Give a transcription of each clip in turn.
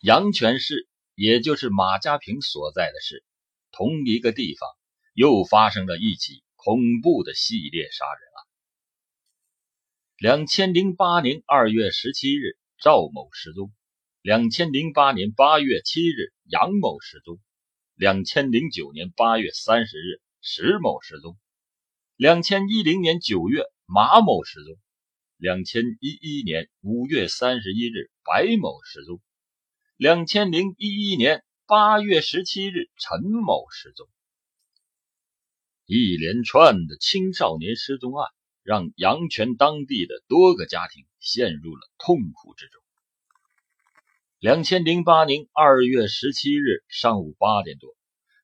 阳泉市，也就是马家坪所在的市，同一个地方又发生了一起恐怖的系列杀人案。两千零八年二月十七日，赵某失踪；两千零八年八月七日，杨某失踪；两千零九年八月三十日，石某失踪；两千一零年九月，马某失踪；两千一一年五月三十一日，白某失踪；两千零一一年八月十七日，陈某失踪。一连串的青少年失踪案。让阳泉当地的多个家庭陷入了痛苦之中。两千零八年二月十七日上午八点多，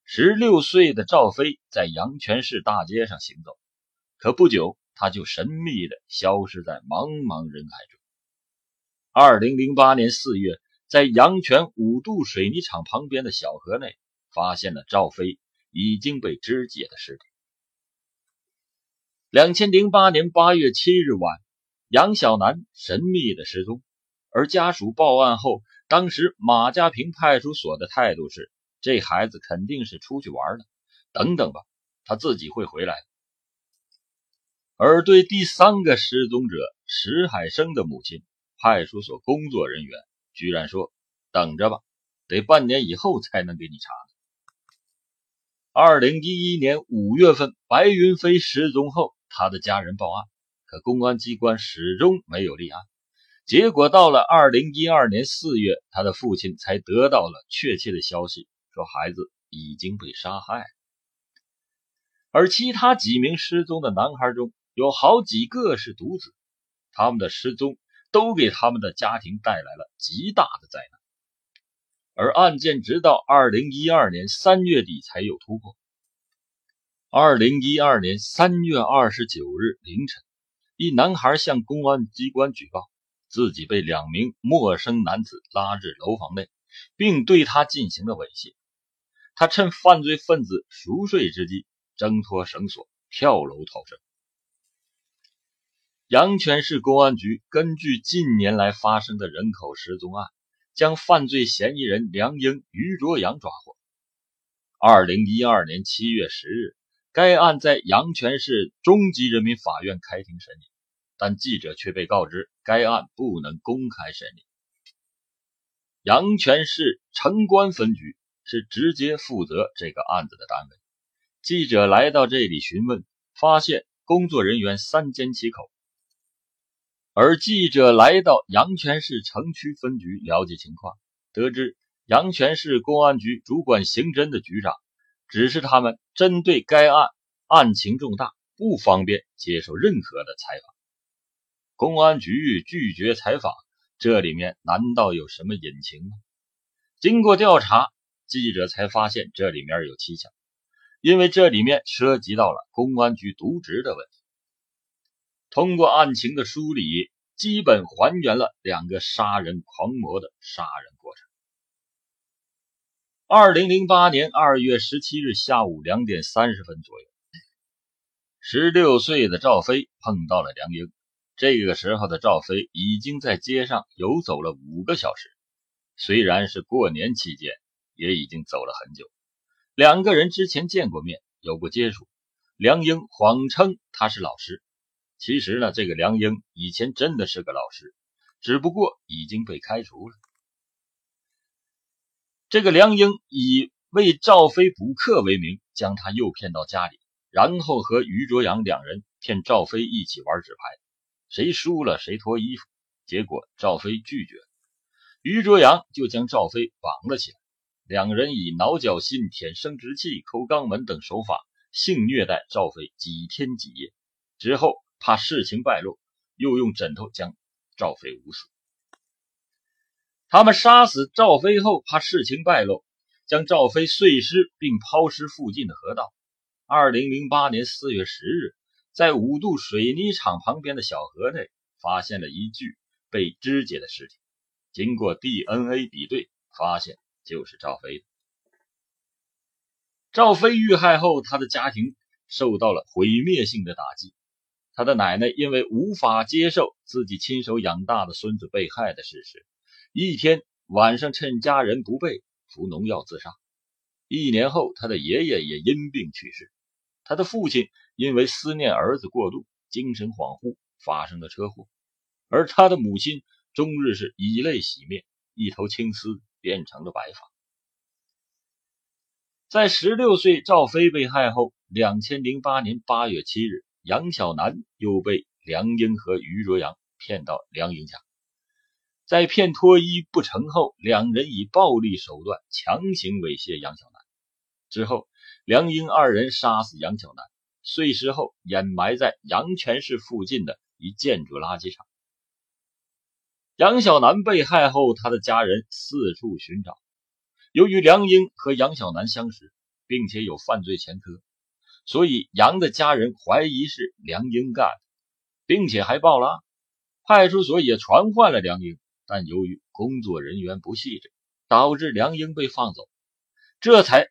十六岁的赵飞在阳泉市大街上行走，可不久他就神秘的消失在茫茫人海中。二零零八年四月，在阳泉五渡水泥厂旁边的小河内，发现了赵飞已经被肢解的尸体。两千零八年八月七日晚，杨小楠神秘的失踪，而家属报案后，当时马家坪派出所的态度是：这孩子肯定是出去玩了，等等吧，他自己会回来。而对第三个失踪者石海生的母亲，派出所工作人员居然说：等着吧，得半年以后才能给你查。二零一一年五月份，白云飞失踪后。他的家人报案，可公安机关始终没有立案。结果到了二零一二年四月，他的父亲才得到了确切的消息，说孩子已经被杀害。而其他几名失踪的男孩中有好几个是独子，他们的失踪都给他们的家庭带来了极大的灾难。而案件直到二零一二年三月底才有突破。二零一二年三月二十九日凌晨，一男孩向公安机关举报，自己被两名陌生男子拉至楼房内，并对他进行了猥亵。他趁犯罪分子熟睡之际，挣脱绳索，跳楼逃生。阳泉市公安局根据近年来发生的人口失踪案，将犯罪嫌疑人梁英、于卓阳抓获。二零一二年七月十日。该案在阳泉市中级人民法院开庭审理，但记者却被告知该案不能公开审理。阳泉市城关分局是直接负责这个案子的单位。记者来到这里询问，发现工作人员三缄其口。而记者来到阳泉市城区分局了解情况，得知阳泉市公安局主管刑侦的局长。指示他们针对该案案情重大，不方便接受任何的采访。公安局拒绝采访，这里面难道有什么隐情吗？经过调查，记者才发现这里面有蹊跷，因为这里面涉及到了公安局渎职的问题。通过案情的梳理，基本还原了两个杀人狂魔的杀人过程。二零零八年二月十七日下午两点三十分左右，十六岁的赵飞碰到了梁英。这个时候的赵飞已经在街上游走了五个小时。虽然是过年期间，也已经走了很久。两个人之前见过面，有过接触。梁英谎称他是老师，其实呢，这个梁英以前真的是个老师，只不过已经被开除了。这个梁英以为赵飞补课为名，将他诱骗到家里，然后和于卓阳两人骗赵飞一起玩纸牌，谁输了谁脱衣服。结果赵飞拒绝，于卓阳就将赵飞绑了起来，两人以挠脚心、舔生殖器、抠肛门等手法性虐待赵飞几天几夜。之后怕事情败露，又用枕头将赵飞捂死。他们杀死赵飞后，怕事情败露，将赵飞碎尸并抛尸附近的河道。二零零八年四月十日，在五渡水泥厂旁边的小河内，发现了一具被肢解的尸体。经过 DNA 比对，发现就是赵飞。赵飞遇害后，他的家庭受到了毁灭性的打击。他的奶奶因为无法接受自己亲手养大的孙子被害的事实。一天晚上趁家人不备服农药自杀。一年后，他的爷爷也因病去世。他的父亲因为思念儿子过度，精神恍惚，发生了车祸。而他的母亲终日是以泪洗面，一头青丝变成了白发。在十六岁赵飞被害后，两千零八年八月七日，杨小楠又被梁英和于卓阳骗到梁英家，在骗脱衣不成后，两人以暴力手段强行猥亵杨小楠。之后，梁英二人杀死杨小楠，碎尸后掩埋在阳泉市附近的一建筑垃圾场。杨小楠被害后，他的家人四处寻找。由于梁英和杨小楠相识，并且有犯罪前科，所以杨的家人怀疑是梁英干的，并且还报了案。派出所也传唤了梁英，但由于工作人员不细致，导致梁英被放走，这才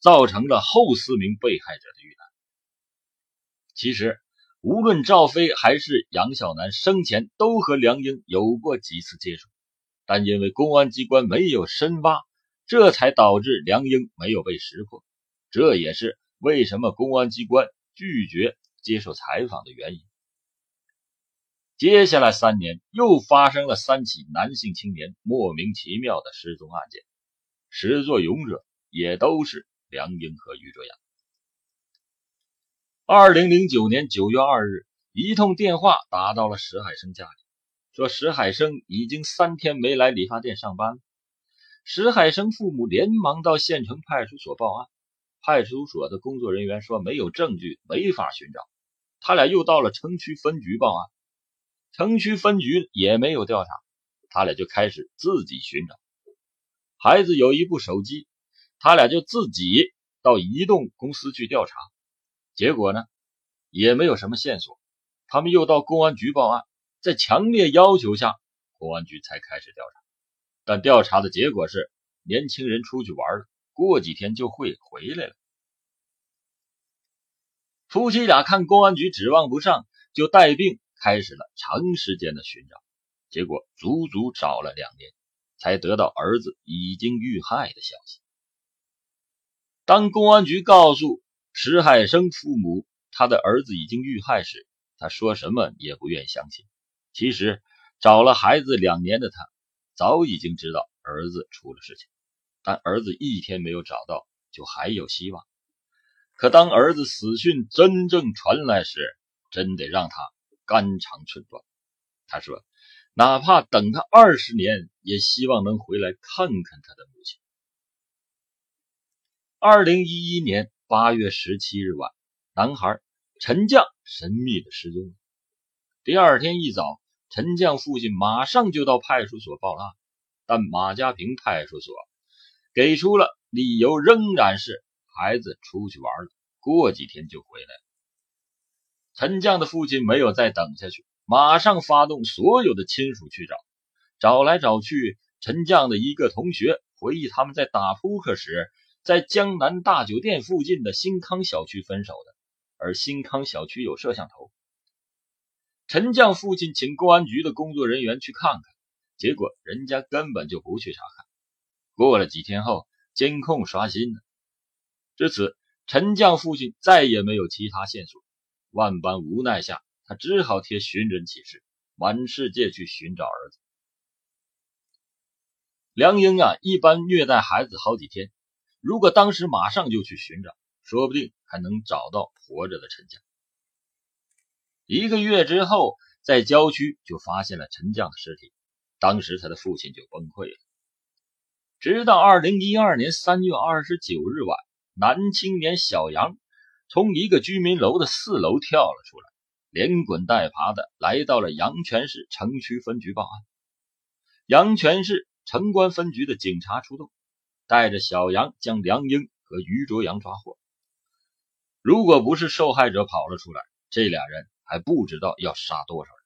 造成了后四名被害者的遇难。其实。无论赵飞还是杨小楠生前都和梁英有过几次接触，但因为公安机关没有深挖，这才导致梁英没有被识破。这也是为什么公安机关拒绝接受采访的原因。接下来三年，又发生了三起男性青年莫名其妙的失踪案件，始作俑者也都是梁英和于卓阳。二零零九年九月二日，一通电话打到了石海生家里，说石海生已经三天没来理发店上班了。石海生父母连忙到县城派出所报案，派出所的工作人员说没有证据，没法寻找。他俩又到了城区分局报案，城区分局也没有调查，他俩就开始自己寻找。孩子有一部手机，他俩就自己到移动公司去调查。结果呢，也没有什么线索。他们又到公安局报案，在强烈要求下，公安局才开始调查。但调查的结果是，年轻人出去玩了，过几天就会回来了。夫妻俩看公安局指望不上，就带病开始了长时间的寻找。结果足足找了两年，才得到儿子已经遇害的消息。当公安局告诉。石海生父母，他的儿子已经遇害时，他说什么也不愿相信。其实，找了孩子两年的他，早已经知道儿子出了事情，但儿子一天没有找到，就还有希望。可当儿子死讯真正传来时，真得让他肝肠寸断。他说：“哪怕等他二十年，也希望能回来看看他的母亲。”二零一一年。八月十七日晚，男孩陈将神秘的失踪。第二天一早，陈将父亲马上就到派出所报案，但马家坪派出所给出了理由，仍然是孩子出去玩了，过几天就回来。陈将的父亲没有再等下去，马上发动所有的亲属去找，找来找去，陈将的一个同学回忆他们在打扑克时。在江南大酒店附近的新康小区分手的，而新康小区有摄像头。陈将父亲请公安局的工作人员去看看，结果人家根本就不去查看。过了几天后，监控刷新了。至此，陈将父亲再也没有其他线索。万般无奈下，他只好贴寻人启事，满世界去寻找儿子。梁英啊，一般虐待孩子好几天。如果当时马上就去寻找，说不定还能找到活着的陈将。一个月之后，在郊区就发现了陈将的尸体，当时他的父亲就崩溃了。直到二零一二年三月二十九日晚，男青年小杨从一个居民楼的四楼跳了出来，连滚带爬的来到了阳泉市城区分局报案。阳泉市城关分局的警察出动。带着小杨将梁英和于卓阳抓获。如果不是受害者跑了出来，这俩人还不知道要杀多少人。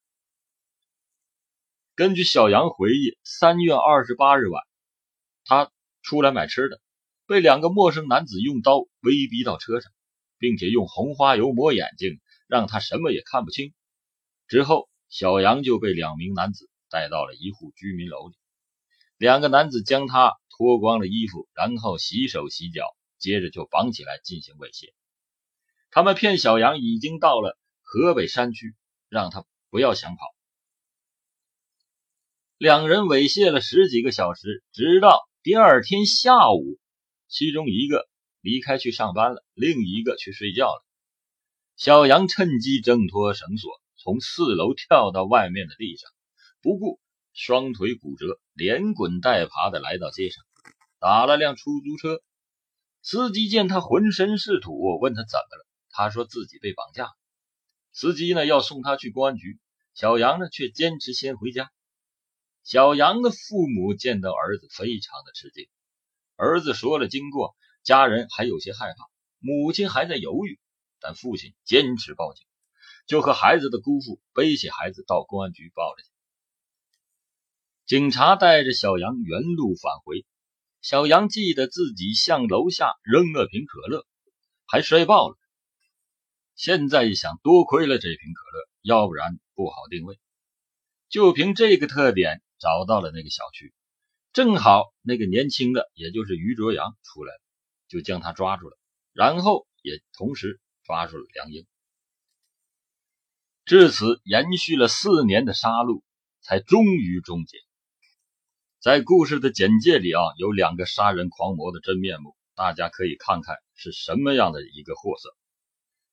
根据小杨回忆，三月二十八日晚，他出来买吃的，被两个陌生男子用刀威逼到车上，并且用红花油抹眼睛，让他什么也看不清。之后，小杨就被两名男子带到了一户居民楼里。两个男子将他脱光了衣服，然后洗手洗脚，接着就绑起来进行猥亵。他们骗小杨已经到了河北山区，让他不要想跑。两人猥亵了十几个小时，直到第二天下午，其中一个离开去上班了，另一个去睡觉了。小杨趁机挣脱绳索，从四楼跳到外面的地上，不顾双腿骨折，连滚带爬的来到街上，打了辆出租车。司机见他浑身是土，问他怎么了。他说自己被绑架，司机呢要送他去公安局，小杨呢却坚持先回家。小杨的父母见到儿子非常的吃惊，儿子说了经过，家人还有些害怕，母亲还在犹豫，但父亲坚持报警，就和孩子的姑父背起孩子到公安局报了警。警察带着小杨原路返回，小杨记得自己向楼下扔了瓶可乐，还摔爆了。现在一想，多亏了这瓶可乐，要不然不好定位。就凭这个特点，找到了那个小区，正好那个年轻的，也就是于卓阳出来了，就将他抓住了，然后也同时抓住了梁英。至此，延续了四年的杀戮才终于终结。在故事的简介里啊，有两个杀人狂魔的真面目，大家可以看看是什么样的一个货色。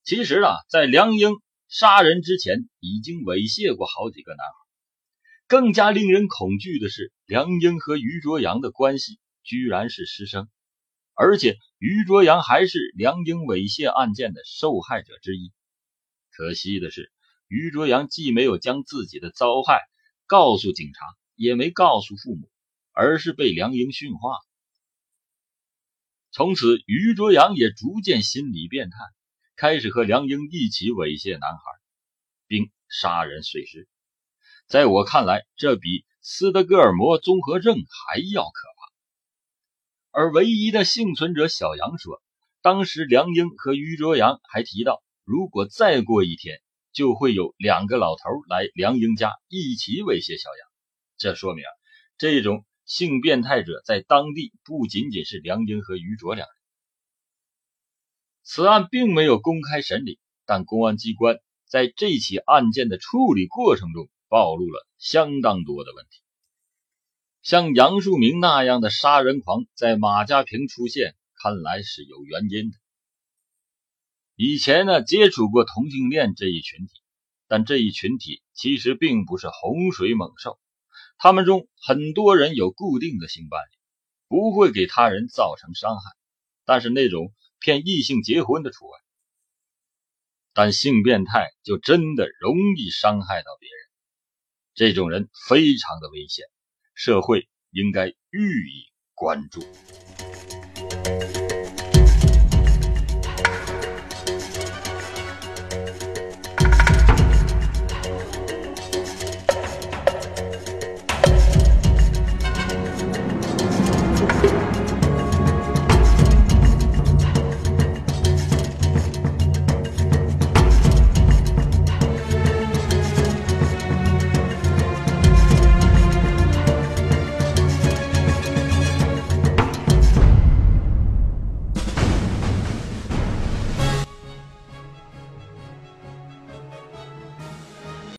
其实啊，在梁英杀人之前，已经猥亵过好几个男孩。更加令人恐惧的是，梁英和于卓阳的关系居然是师生，而且于卓阳还是梁英猥亵案件的受害者之一。可惜的是，于卓阳既没有将自己的遭害告诉警察，也没告诉父母，而是被梁英驯化。从此，于卓阳也逐渐心理变态。开始和梁英一起猥亵男孩，并杀人碎尸。在我看来，这比斯德哥尔摩综合症还要可怕。而唯一的幸存者小杨说，当时梁英和于卓阳还提到，如果再过一天，就会有两个老头来梁英家一起猥亵小杨。这说明，这种性变态者在当地不仅仅是梁英和于卓两人。此案并没有公开审理，但公安机关在这起案件的处理过程中暴露了相当多的问题。像杨树明那样的杀人狂在马家坪出现，看来是有原因的。以前呢，接触过同性恋这一群体，但这一群体其实并不是洪水猛兽，他们中很多人有固定的性伴侣，不会给他人造成伤害，但是那种。骗异性结婚的除外，但性变态就真的容易伤害到别人。这种人非常的危险，社会应该予以关注。